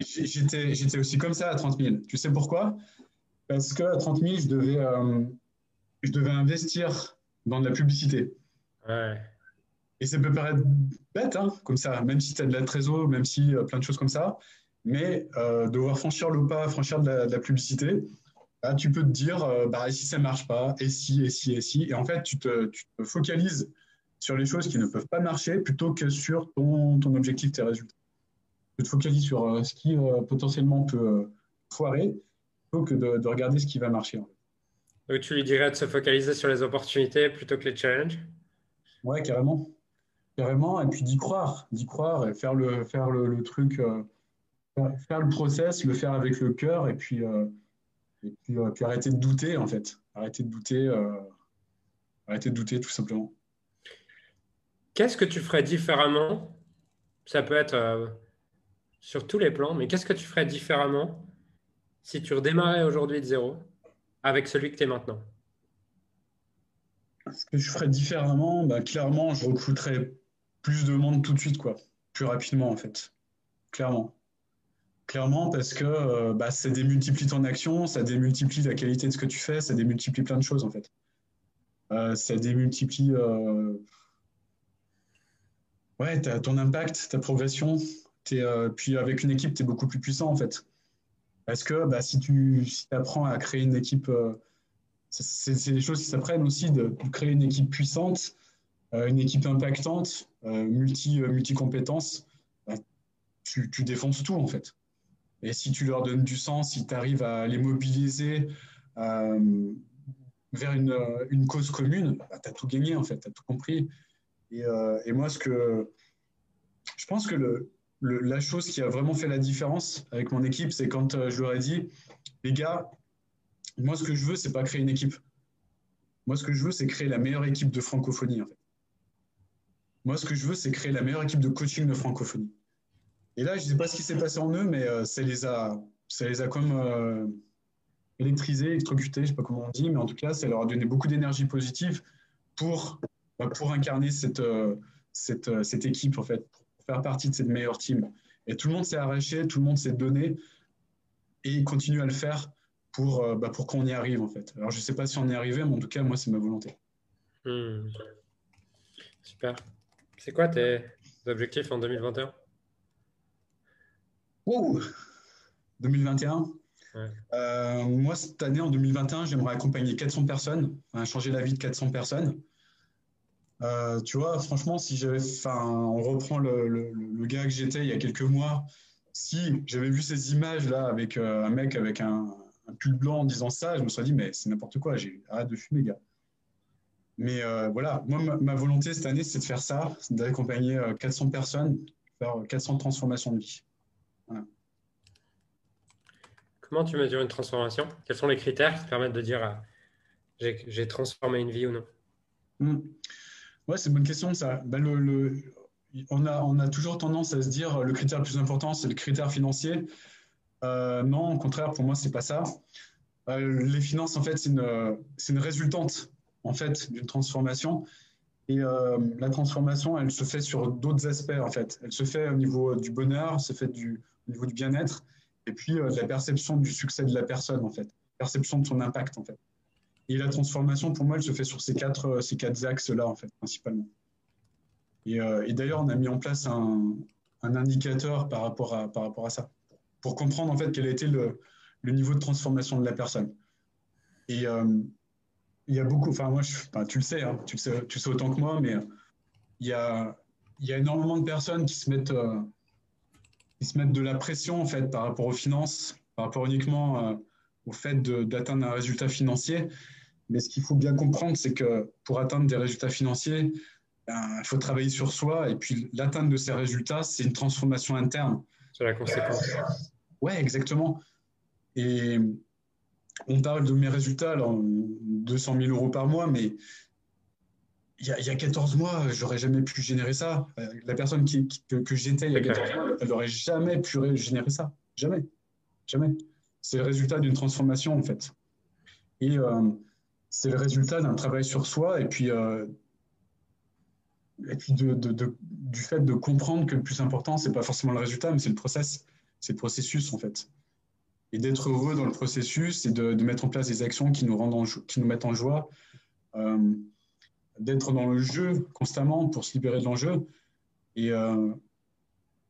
j'étais aussi comme ça à 30 000. Tu sais pourquoi? Parce qu'à 30 000, je devais, je devais investir dans de la publicité. Et ça peut paraître bête, hein, comme ça, même si tu as de la trésor, même si euh, plein de choses comme ça, mais euh, devoir franchir le pas, franchir de la, publicité, bah, tu peux te dire, euh, bah, et si ça ne marche pas, et si, et si, et si. Et en fait, tu te, focalises sur les choses qui ne peuvent pas marcher plutôt que sur ton, ton objectif, tes résultats. Tu te focalises sur ce qui potentiellement peut foirer plutôt que de, de, regarder ce qui va marcher. Donc, tu lui dirais de se focaliser sur les opportunités plutôt que les challenges? Ouais, carrément. Carrément. Et puis d'y croire, d'y croire et faire le, faire le, truc, euh, faire le process, le faire avec le cœur et puis, euh, et puis, euh, puis, arrêter de douter, en fait. Arrêter de douter, arrêter de douter, tout simplement. Qu'est-ce que tu ferais différemment? Ça peut être sur tous les plans, mais qu'est-ce que tu ferais différemment si tu redémarrais aujourd'hui de zéro avec celui que tu es maintenant? Ce que je ferais différemment, bah, clairement, je recruterais plus de monde tout de suite, quoi. Plus rapidement, en fait. Clairement. Clairement, parce que euh, bah, ça démultiplie ton action, ça démultiplie la qualité de ce que tu fais, ça démultiplie plein de choses, en fait. Euh, ça démultiplie. Euh, ton impact, ta progression. puis avec une équipe, tu es beaucoup plus puissant, en fait. Parce que bah, si tu apprends à créer une équipe, c'est des choses qui s'apprennent aussi de, créer une équipe puissante, une équipe impactante, multi, multi-compétences, bah, tu, tu, défonces tout en fait. Et si tu leur donnes du sens, si tu arrives à les mobiliser vers une, une, cause commune, bah, tu as tout gagné en fait, tu as tout compris. Et, et moi, ce que je pense que la chose qui a vraiment fait la différence avec mon équipe, c'est quand euh, je leur ai dit, les gars, moi ce que je veux, c'est pas créer une équipe. Moi ce que je veux, c'est créer la meilleure équipe de francophonie. En fait. Moi ce que je veux, c'est créer la meilleure équipe de coaching de francophonie. Et là, je ne sais pas ce qui s'est passé en eux, mais euh, ça les a, ça les a comme euh, électrisés, électrocutés, je ne sais pas comment on dit, mais en tout cas, ça leur a donné beaucoup d'énergie positive pour, bah, pour incarner cette, cette, cette équipe en fait, faire partie de cette meilleure team. Et tout le monde s'est arraché, tout le monde s'est donné et il continue à le faire pour, euh, bah, pour qu'on y arrive en fait. Alors je ne sais pas si on y est arrivé, mais en tout cas, moi, c'est ma volonté. Hmm. Super. C'est quoi tes objectifs en 2021 oh 2021 euh, Moi, cette année, en 2021, j'aimerais accompagner 400 personnes, changer la vie de 400 personnes. Euh, tu vois, franchement, si j'avais, enfin, on reprend le, le, gars que j'étais il y a quelques mois, si j'avais vu ces images-là avec euh, un mec avec un, pull blanc en disant ça, je me serais dit, mais c'est n'importe quoi, j'ai hâte de fumer, gars. Mais euh, voilà, moi, ma, volonté cette année, c'est de faire ça, d'accompagner 400 personnes, faire 400 transformations de vie. Comment tu mesures une transformation? Quels sont les critères qui te permettent de dire j'ai transformé une vie ou non? Hmm. Ouais, c'est une bonne question, ça. Ben, le, on, a, on a toujours tendance à se dire le critère le plus important, c'est le critère financier. Euh, non, au contraire, pour moi, c'est pas ça. Euh, les finances, en fait, c'est une, une, résultante en fait d'une transformation. Et euh, la transformation, elle se fait sur d'autres aspects, en fait. Elle se fait au niveau du bonheur, se fait du, au niveau du bien-être, et puis de la perception du succès de la personne, en fait. Perception de son impact, en fait. Et la transformation, pour moi, elle se fait sur ces quatre, euh, ces quatre axes-là, en fait, principalement. Et, euh, et d'ailleurs, on a mis en place un, un, indicateur par rapport, à, par rapport à ça, pour comprendre, en fait, quel a été le, le niveau de transformation de la personne. Et euh, il y a beaucoup, enfin, moi, je, tu le sais, hein, tu, le sais, tu sais autant que moi, mais il y a, il y a énormément de personnes qui se mettent, qui se mettent de la pression en fait par rapport aux finances, par rapport uniquement au fait d'atteindre un résultat financier. Mais ce qu'il faut bien comprendre, c'est que pour atteindre des résultats financiers, ben, il faut travailler sur soi. Et puis l'atteinte de ces résultats, c'est une transformation interne. C'est la conséquence. Ouais, exactement. Et on parle de mes résultats, alors 200 000 euros par mois, mais il y, a, il y a 14 mois, j'aurais jamais pu générer ça. La personne que, j'étais il y a 14 mois, elle n'aurait jamais pu générer ça. Jamais. Jamais. C'est le résultat d'une transformation, en fait. Et euh, c'est le résultat d'un travail sur soi et puis, euh, du fait de comprendre que le plus important, c'est pas forcément le résultat, mais c'est le process, c'est le processus, en fait et d'être heureux dans le processus et de, mettre en place des actions qui nous, rendent qui nous mettent en joie, euh, d'être dans le jeu constamment pour se libérer de l'enjeu. Et, euh,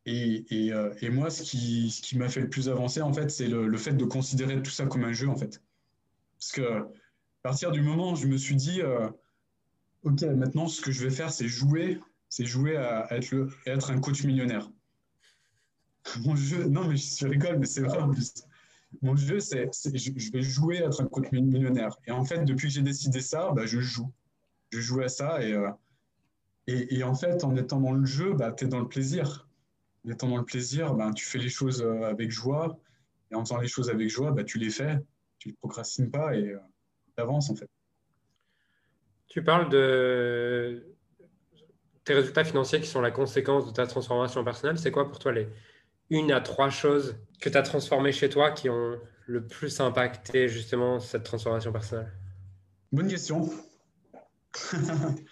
et, euh, et, moi, ce qui, ce qui m'a fait le plus avancer, en fait, c'est le, fait de considérer tout ça comme un jeu, en fait. Parce que à partir du moment où je me suis dit, euh, OK, maintenant, ce que je vais faire, c'est jouer, c'est jouer à, être le, être un coach millionnaire. Mon jeu, non, mais je rigole, mais c'est vrai en mon jeu, c'est je, vais jouer à être un coach millionnaire. Et en fait, depuis que j'ai décidé ça, bah, je joue. Je joue à ça. Et, euh, et, et, en fait, en étant dans le jeu, bah, tu es dans le plaisir. En étant dans le plaisir, bah, tu fais les choses euh, avec joie. Et en faisant les choses avec joie, bah, tu les fais. Tu ne procrastines pas et euh, tu avances en fait. Tu parles de tes résultats financiers qui sont la conséquence de ta transformation personnelle. C'est quoi pour toi les une à trois choses que tu as transformées chez toi qui ont le plus impacté justement cette transformation personnelle? Bonne question.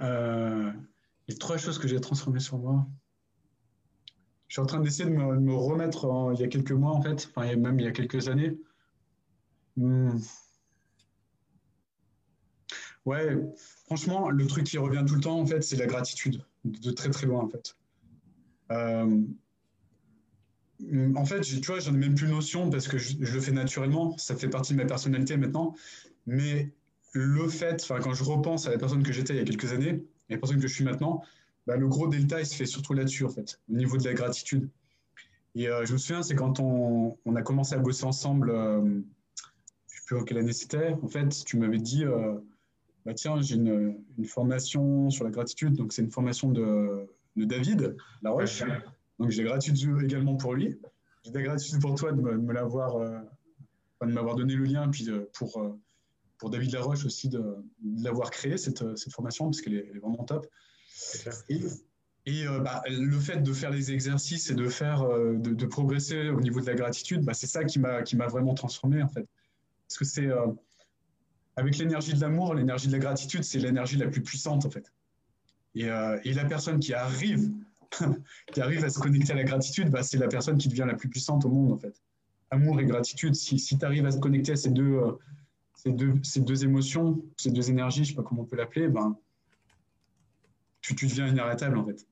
euh, les trois choses que j'ai transformées sur moi. Je suis en train d'essayer de me, remettre il y a quelques mois, en fait, enfin, même il y a quelques années. Hmm. Ouais, franchement, le truc qui revient tout le temps, en fait, c'est la gratitude, de très très loin, en fait. Euh, en fait, tu vois, j'en ai même plus notion parce que je, le fais naturellement. Ça fait partie de ma personnalité maintenant. Mais le fait, enfin, quand je repense à la personne que j'étais il y a quelques années et la personne que je suis maintenant, bah, le gros delta, il se fait surtout là-dessus, en fait, au niveau de la gratitude. Et euh, je me souviens, c'est quand on, on, a commencé à bosser ensemble, euh, je ne sais plus quelle année c'était, en fait, tu m'avais dit, euh, bah, tiens, j'ai une, une, formation sur la gratitude, donc c'est une formation de, de David Laroche. Donc j'ai gratitude également pour lui. J'ai de la gratitude pour toi de me, l'avoir, euh, de m'avoir donné le lien, puis pour, pour David Laroche aussi de, l'avoir créé cette, cette, formation parce qu'elle est, vraiment top. Et, et bah, le fait de faire les exercices et de faire, de, de progresser au niveau de la gratitude, bah, c'est ça qui m'a qui m'a vraiment transformé en fait. Parce que c'est avec l'énergie de l'amour, l'énergie de la gratitude, c'est l'énergie la plus puissante en fait. Et, et la personne qui arrive qui arrive à se connecter à la gratitude, bah, c'est la personne qui devient la plus puissante au monde, en fait. Amour et gratitude, si, si tu arrives à se connecter à ces deux, euh, ces, deux, ces deux émotions, ces deux énergies, je sais pas comment on peut l'appeler, ben, tu, tu, deviens inarrêtable, en fait.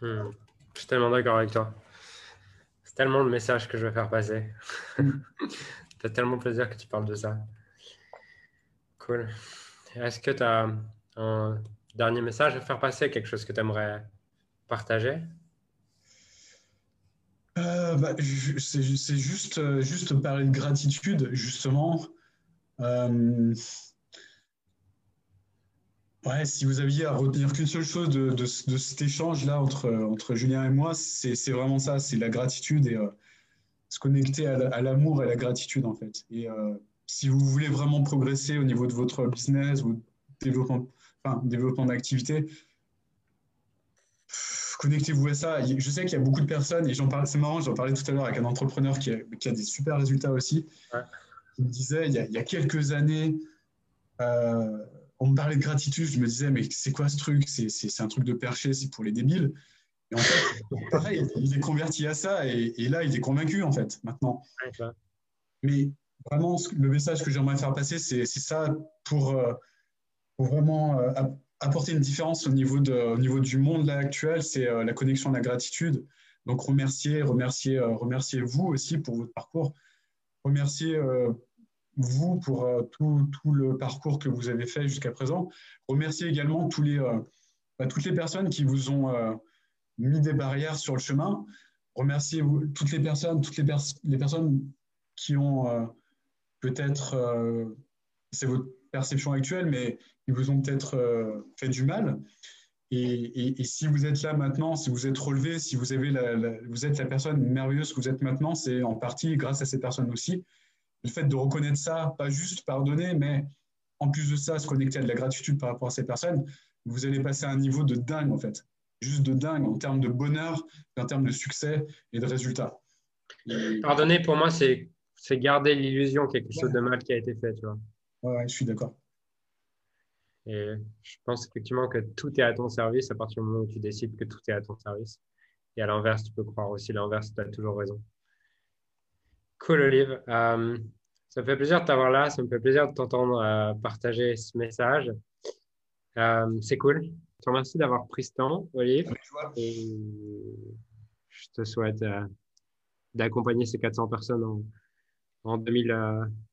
Hmm. Je suis tellement d'accord avec toi. C'est tellement le message que je vais faire passer. tu as tellement plaisir que tu parles de ça. Cool. Est-ce que tu as un dernier message à faire passer, quelque chose que tu aimerais partager? Euh, bah, C'est juste, euh, juste parler de gratitude, justement. Euh, ouais, si vous aviez à retenir qu'une seule chose de, de, cet échange-là entre, entre Julien et moi, c'est vraiment ça, c'est la gratitude et se connecter à l'amour et à la gratitude, en fait. Et si vous voulez vraiment progresser au niveau de votre business ou développement, enfin, développement d'activité, connectez-vous à ça. Je sais qu'il y a beaucoup de personnes, et c'est marrant, j'en parlais tout à l'heure avec un entrepreneur qui a des super résultats aussi. Il me disait, il y, a, il y a quelques années, euh, on me parlait de gratitude, je me disais, mais c'est quoi ce truc? C'est, c'est, un truc de perché, c'est pour les débiles. Et en fait, pareil, il est converti à ça, et, et, là, il est convaincu, en fait, maintenant. Mais vraiment, le message que j'aimerais faire passer, c'est, c'est ça pour, euh, pour vraiment euh, apporter une différence au niveau, de, au niveau du monde là, actuel, c'est la connexion à la gratitude. Donc remercier, remercier, remercier vous aussi pour votre parcours. Remercier euh, vous pour tout, tout, le parcours que vous avez fait jusqu'à présent. Remercier également tous les, bah, toutes les personnes qui vous ont euh, mis des barrières sur le chemin. Remerciez -vous, toutes les personnes, toutes les, les personnes qui ont euh, peut-être, euh, c'est votre perception actuelle, mais qui vous ont peut-être fait du mal. Et, et, si vous êtes là maintenant, si vous êtes relevé, si vous, avez la, vous êtes la personne merveilleuse que vous êtes maintenant, c'est en partie grâce à ces personnes aussi. Le fait de reconnaître ça, pas juste pardonner, mais en plus de ça, se connecter à de la gratitude par rapport à ces personnes, vous allez passer à un niveau de dingue, en fait. Juste de dingue en termes de bonheur, en termes de succès et de résultats. Pardonner, pour moi, c'est garder l'illusion quelque chose de mal qui a été fait, tu vois. Ouais, je suis d'accord. Et je pense effectivement que tout est à ton service à partir du moment où tu décides que tout est à ton service. Et à l'inverse, tu peux croire aussi l'inverse, tu as toujours raison. Cool, Olive. Euh, ça me fait plaisir de t'avoir là. Ça me fait plaisir de t'entendre euh, partager ce message. Euh, c'est cool. Je te remercie d'avoir pris ce temps, Olive. Et je te souhaite d'accompagner ces 400 personnes en, en, 2000,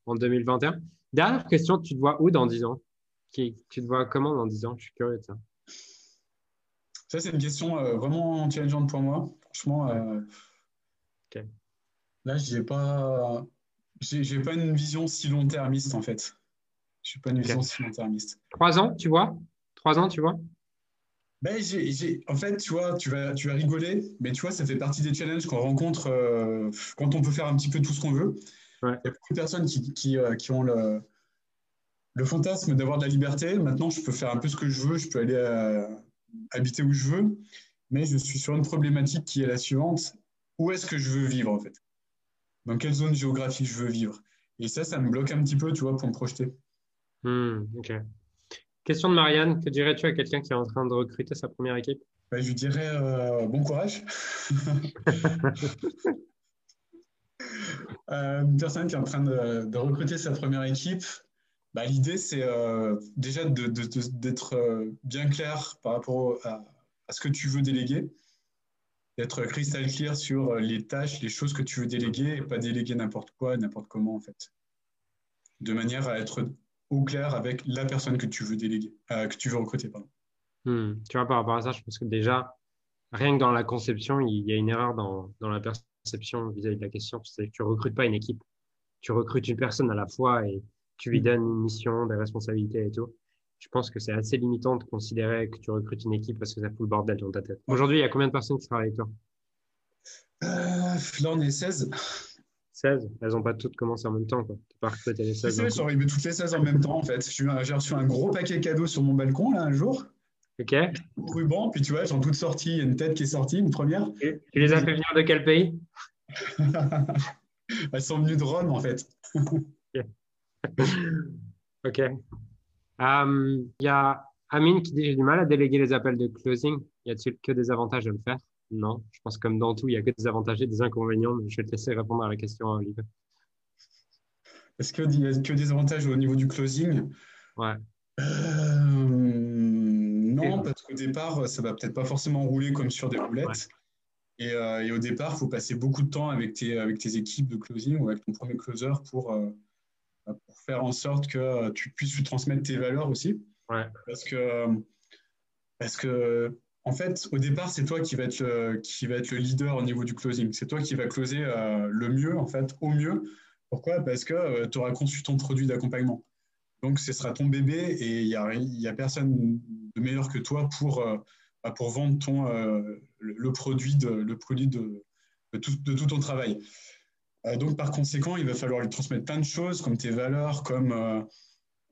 en 2021. Dernière question, tu te vois où dans 10 ans? Qui, Tu te vois comment dans 10 ans Je suis curieux de ça? Ça, c'est une question vraiment challengeante pour moi. Franchement, là, je n'ai pas j'ai pas une vision si long-termiste, en fait. Je n'ai pas une vision si long-termiste. Trois ans, tu vois? Trois ans, tu vois? Ben, en fait, tu vois, tu vas, tu vas rigoler, mais tu vois, ça fait partie des challenges qu'on rencontre euh, quand on peut faire un petit peu tout ce qu'on veut. Il y a beaucoup de personnes qui, qui, euh, qui ont le, le fantasme d'avoir de la liberté. Maintenant, je peux faire un peu ce que je veux, je peux aller euh, habiter où je veux, mais je suis sur une problématique qui est la suivante. Où est-ce que je veux vivre, en fait? Dans quelle zone géographique je veux vivre? Et ça, ça me bloque un petit peu, tu vois, pour me projeter. Hmm, ok. Question de Marianne, que dirais-tu à quelqu'un qui est en train de recruter sa première équipe? Bah, Je lui dirais euh, bon courage. euh, une personne qui est en train de, recruter sa première équipe, bah, l'idée, c'est euh, déjà d'être euh, bien clair par rapport à, ce que tu veux déléguer d'être crystal clear sur euh, les tâches, les choses que tu veux déléguer et pas déléguer n'importe quoi, n'importe comment en fait. De manière à être au clair avec la personne que tu veux déléguer, que tu veux recruter. Pardon. Hmm. Tu vois, par rapport à ça, je pense que déjà, rien que dans la conception, il y a une erreur dans, la perception vis-à-vis de la question. C'est que tu recrutes pas une équipe. Tu recrutes une personne à la fois et tu lui hmm. donnes une mission, des responsabilités et tout je pense que c'est assez limitant de considérer que tu recrutes une équipe parce que ça fout le bordel dans ta tête. Aujourd'hui, il y a combien de personnes qui travaillent avec toi? Euh, Là, on est 16. 16 Elles n'ont pas toutes commencé en même temps. Tu pas recruté les 16 Elles sont arrivées toutes les 16 en même temps, en fait. J'ai reçu un gros paquet cadeau sur mon balcon, là, un jour. Ok. Ruban, puis tu vois. Il y a une tête qui est sortie, une première. tu les as fait venir de quel pays? Elles sont venues de Rome, en fait. ok. Il euh, y a Amine qui dit J'ai du mal à déléguer les appels de closing. Y a-t-il que des avantages à le faire? Non. Je pense que comme dans tout, il n'y a que des avantages et des inconvénients. Mais je vais te laisser répondre à la question, Olivier. Est-ce qu'il y a que des avantages au niveau du closing? Ouais. Euh, non, parce qu'au départ, ça va peut-être pas forcément rouler comme sur des roulettes. Et, euh, et, au départ, il faut passer beaucoup de temps avec tes, avec tes équipes de closing ou avec ton premier closer pour, pour faire en sorte que tu puisses lui transmettre tes valeurs aussi. Parce que, parce que, en fait, au départ, c'est toi qui va, être le, qui va être le leader au niveau du closing. C'est toi qui va closer euh, le mieux, en fait, au mieux. Pourquoi? Parce que euh, tu auras conçu ton produit d'accompagnement. Donc, ce sera ton bébé et il n'y a, y a personne de meilleur que toi pour, euh, bah, pour vendre ton, le, produit, de, le produit de, de, tout, de tout ton travail. Euh, donc, par conséquent, il va falloir lui transmettre plein de choses, comme tes valeurs, comme, euh,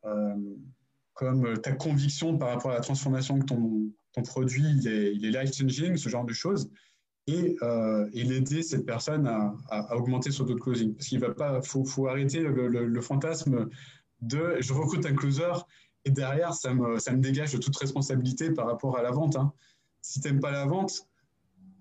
euh, comme ta conviction par rapport à la transformation que ton, ton produit est, il est life-changing, ce genre de choses, et, et l'aider cette personne à, à, augmenter son taux de closing. Parce qu'il va pas, faut, faut arrêter le, le, fantasme de je recrute un closer et derrière, ça me, ça me dégage de toute responsabilité par rapport à la vente. Hein. Si tu n'aimes pas la vente,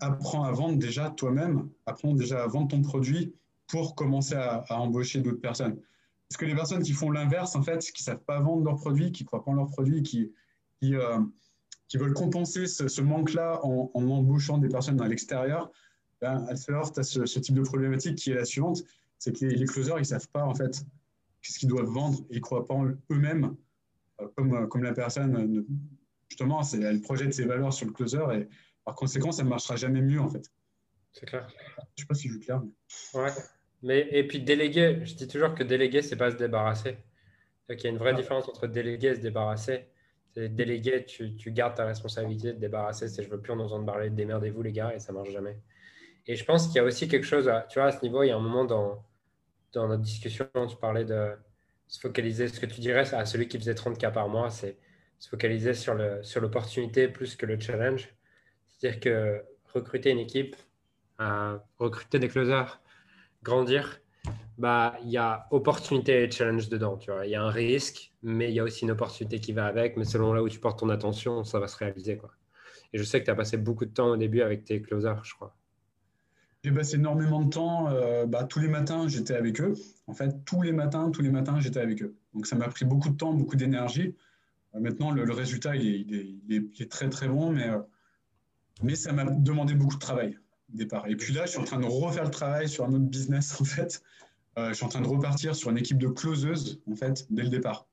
apprends à vendre déjà toi-même, apprends déjà à vendre ton produit pour commencer à, embaucher d'autres personnes. Parce que les personnes qui font l'inverse, en fait, qui ne savent pas vendre leurs produits, qui ne croient pas en leurs produits, qui, qui, euh, qui veulent compenser ce, manque-là en, embauchant des personnes à l'extérieur, ben, elles se heurtent à ce, type de problématique qui est la suivante, c'est que les, les, closers, ils ne savent pas, en fait, qu'est-ce qu'ils doivent vendre et ils ne croient pas en eux-mêmes, euh, comme, comme la personne justement, elle projette ses valeurs sur le closer et par conséquent, ça ne marchera jamais mieux en fait. C'est clair. Je ne sais pas si je suis clair. Mais... Ouais. Mais, et puis déléguer, je dis toujours que déléguer, c'est pas se débarrasser. Il y a une vraie différence entre déléguer et se débarrasser. Déléguer, tu, tu, gardes ta responsabilité de débarrasser. C'est je veux plus en entendre parler, démerdez-vous les gars, et ça marche jamais. Et je pense qu'il y a aussi quelque chose, à, tu vois, à ce niveau, il y a un moment dans, dans notre discussion, tu parlais de se focaliser, ce que tu dirais à celui qui faisait 30 cas par mois, c'est se focaliser sur l'opportunité sur plus que le challenge. C'est-à-dire que recruter une équipe, recruter des closers, grandir, bah, il y a opportunité et challenge dedans. Tu vois. Il y a un risque, mais il y a aussi une opportunité qui va avec. Mais selon là où tu portes ton attention, ça va se réaliser. Quoi. Et je sais que tu as passé beaucoup de temps au début avec tes closers, je crois. J'ai passé énormément de temps. Euh, bah, tous les matins, j'étais avec eux. En fait, tous les matins, tous les matins, j'étais avec eux. Donc, ça m'a pris beaucoup de temps, beaucoup d'énergie. Euh, maintenant, le, résultat, il est, très, très bon, mais, euh, mais ça m'a demandé beaucoup de travail départ. Et puis là, je suis en train de refaire le travail sur un autre business, en fait. je suis en train de repartir sur une équipe de closeuses, en fait, dès le départ.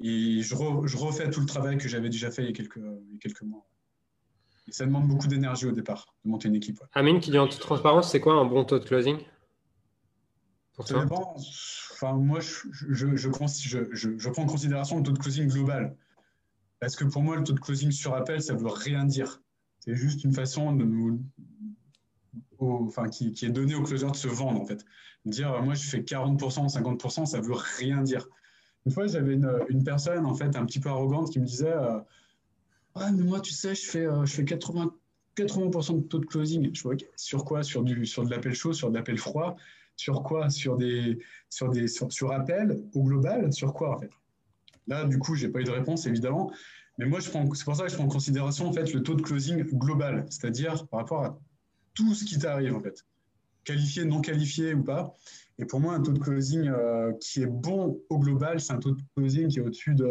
Et je, je refais tout le travail que j'avais déjà fait il y a quelques, il y a quelques mois ça demande beaucoup d'énergie au départ de monter une équipe. Amine, qui dit en toute transparence, c'est quoi un bon taux de closing pour ça dépend. Enfin, moi, je, je, prends en considération le taux de closing global. Parce que pour moi, le taux de closing sur appel, ça ne veut rien dire. C'est juste une façon de nous, enfin, qui, est donnée au closer de se vendre, en fait. Dire, moi, je fais 40%, 50%, ça veut rien dire. Une fois, j'avais une, personne, en fait, un petit peu arrogante qui me disait, euh, mais moi, tu sais, je fais, euh, je fais 80, 80% de taux de closing. Je vois, sur quoi? Sur, du, sur de l'appel chaud, sur de l'appel froid Sur quoi? Sur des, sur des sur, appel au global Sur quoi, en fait? Là, du coup, je n'ai pas eu de réponse, évidemment. Mais moi, c'est pour ça que je prends en considération en fait, le taux de closing global, c'est-à-dire par rapport à tout ce qui t'arrive, en fait. Qualifié, non qualifié ou pas. Et pour moi, un taux de closing euh, qui est bon au global, c'est un taux de closing qui est au-dessus de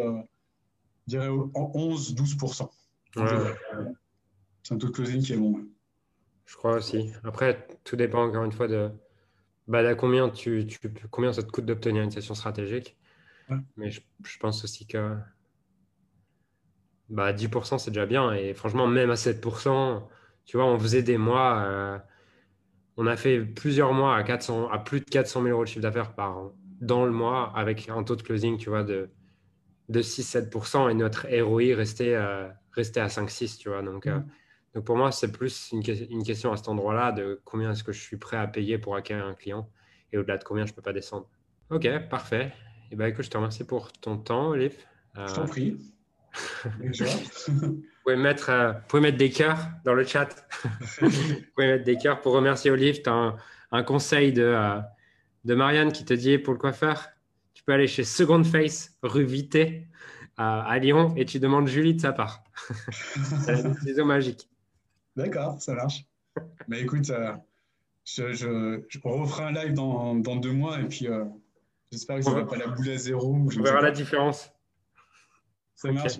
je dirais 11-12%. C'est un taux de closing qui est bon. Je crois aussi. Après, tout dépend encore une fois de, bah, combien, tu, tu, combien ça te coûte d'obtenir une session stratégique. Mais je, pense aussi que bah, 10% c'est déjà bien. Et franchement, même à 7%, tu vois, on faisait des mois. Euh, on a fait plusieurs mois à, 400, à plus de 400 000 euros de chiffre d'affaires par an dans le mois avec un taux de closing, tu vois, de de 6-7% et notre ROI restait, euh, restait à 5-6, tu vois. Donc, euh, mm. donc pour moi, c'est plus une, une, question à cet endroit-là de combien est-ce que je suis prêt à payer pour acquérir un client et au-delà de combien je ne peux pas descendre. Ok, parfait. Et eh ben, écoute, je te remercie pour ton temps, Olive. Je t'en prie. vous, pouvez mettre, pouvez mettre des cœurs dans le chat. vous pouvez mettre des cœurs pour remercier Olive. Tu as un, un, conseil de, de Marianne qui te dit pour le coiffeur tu peux aller chez Second Face, rue Vité, à, Lyon, et tu demandes Julie de sa part. c'est un ciseau magique. D'accord, ça marche. Mais écoute, euh, je, je, on refera un live dans, dans deux mois, et puis euh, j'espère que ça ne va pas la boule à zéro. On verra la différence. Ça marche.